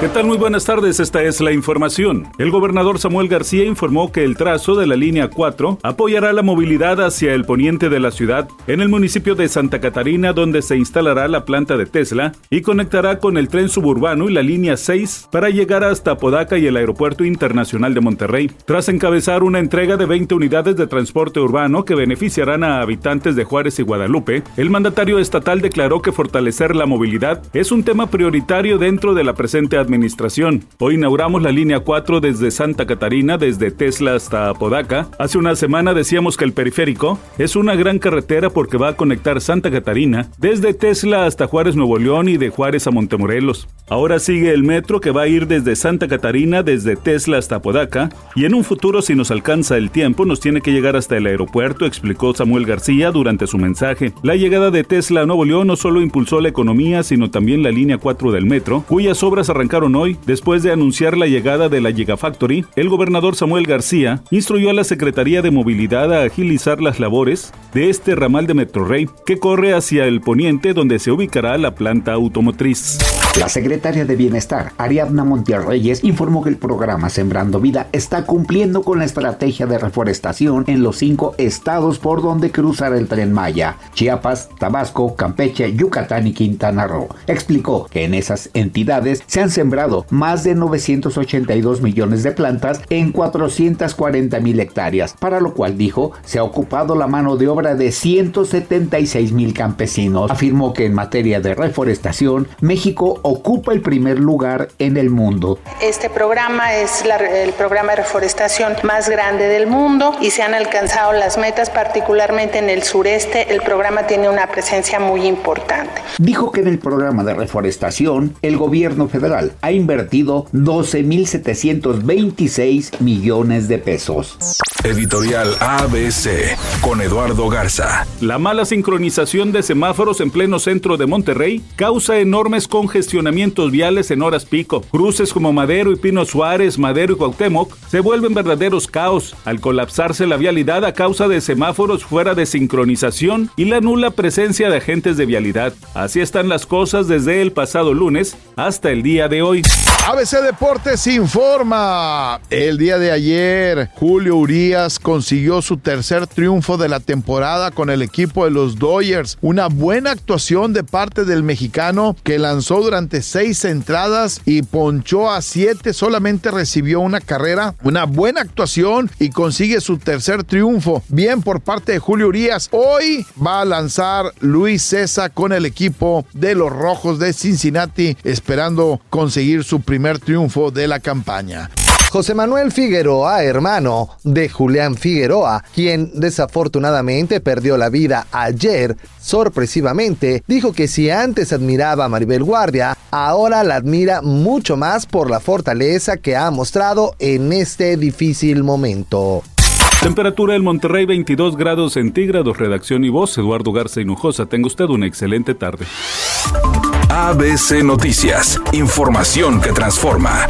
¿Qué tal? Muy buenas tardes, esta es la información. El gobernador Samuel García informó que el trazo de la línea 4 apoyará la movilidad hacia el poniente de la ciudad en el municipio de Santa Catarina donde se instalará la planta de Tesla y conectará con el tren suburbano y la línea 6 para llegar hasta Podaca y el Aeropuerto Internacional de Monterrey. Tras encabezar una entrega de 20 unidades de transporte urbano que beneficiarán a habitantes de Juárez y Guadalupe, el mandatario estatal declaró que fortalecer la movilidad es un tema prioritario dentro de la presente administración administración. Hoy inauguramos la línea 4 desde Santa Catarina, desde Tesla hasta Apodaca. Hace una semana decíamos que el periférico es una gran carretera porque va a conectar Santa Catarina desde Tesla hasta Juárez, Nuevo León y de Juárez a Montemorelos. Ahora sigue el metro que va a ir desde Santa Catarina, desde Tesla hasta Apodaca, y en un futuro, si nos alcanza el tiempo, nos tiene que llegar hasta el aeropuerto, explicó Samuel García durante su mensaje. La llegada de Tesla a Nuevo León no solo impulsó la economía, sino también la línea 4 del metro, cuyas obras arrancaron hoy, después de anunciar la llegada de la Gigafactory, el gobernador Samuel García instruyó a la Secretaría de Movilidad a agilizar las labores de este ramal de Metrorrey que corre hacia el poniente donde se ubicará la planta automotriz. La secretaria de Bienestar, Ariadna Montiel informó que el programa Sembrando Vida está cumpliendo con la estrategia de reforestación en los cinco estados por donde cruzará el tren Maya, Chiapas, Tabasco, Campeche, Yucatán y Quintana Roo. Explicó que en esas entidades se han sembrado más de 982 millones de plantas en 440 mil hectáreas, para lo cual dijo se ha ocupado la mano de obra de 176 mil campesinos. Afirmó que en materia de reforestación, México ocupa el primer lugar en el mundo. Este programa es el programa de reforestación más grande del mundo y se han alcanzado las metas, particularmente en el sureste. El programa tiene una presencia muy importante. Dijo que en el programa de reforestación, el gobierno federal ha invertido 12.726 millones de pesos. Editorial ABC con Eduardo Garza. La mala sincronización de semáforos en pleno centro de Monterrey causa enormes congestiones viales en horas pico. Cruces como Madero y Pino Suárez, Madero y Cuauhtémoc se vuelven verdaderos caos al colapsarse la vialidad a causa de semáforos fuera de sincronización y la nula presencia de agentes de vialidad. Así están las cosas desde el pasado lunes hasta el día de hoy. ABC Deportes informa. El día de ayer, Julio Urias consiguió su tercer triunfo de la temporada con el equipo de los Dodgers. Una buena actuación de parte del mexicano que lanzó durante seis entradas y ponchó a siete. Solamente recibió una carrera. Una buena actuación y consigue su tercer triunfo. Bien por parte de Julio Urias. Hoy va a lanzar Luis César con el equipo de los Rojos de Cincinnati, esperando conseguir su primer triunfo de la campaña. José Manuel Figueroa, hermano de Julián Figueroa, quien desafortunadamente perdió la vida ayer, sorpresivamente, dijo que si antes admiraba a Maribel Guardia, ahora la admira mucho más por la fortaleza que ha mostrado en este difícil momento. Temperatura en Monterrey 22 grados centígrados. Redacción y voz Eduardo Garza Hinojosa. Tenga usted una excelente tarde. ABC Noticias. Información que transforma.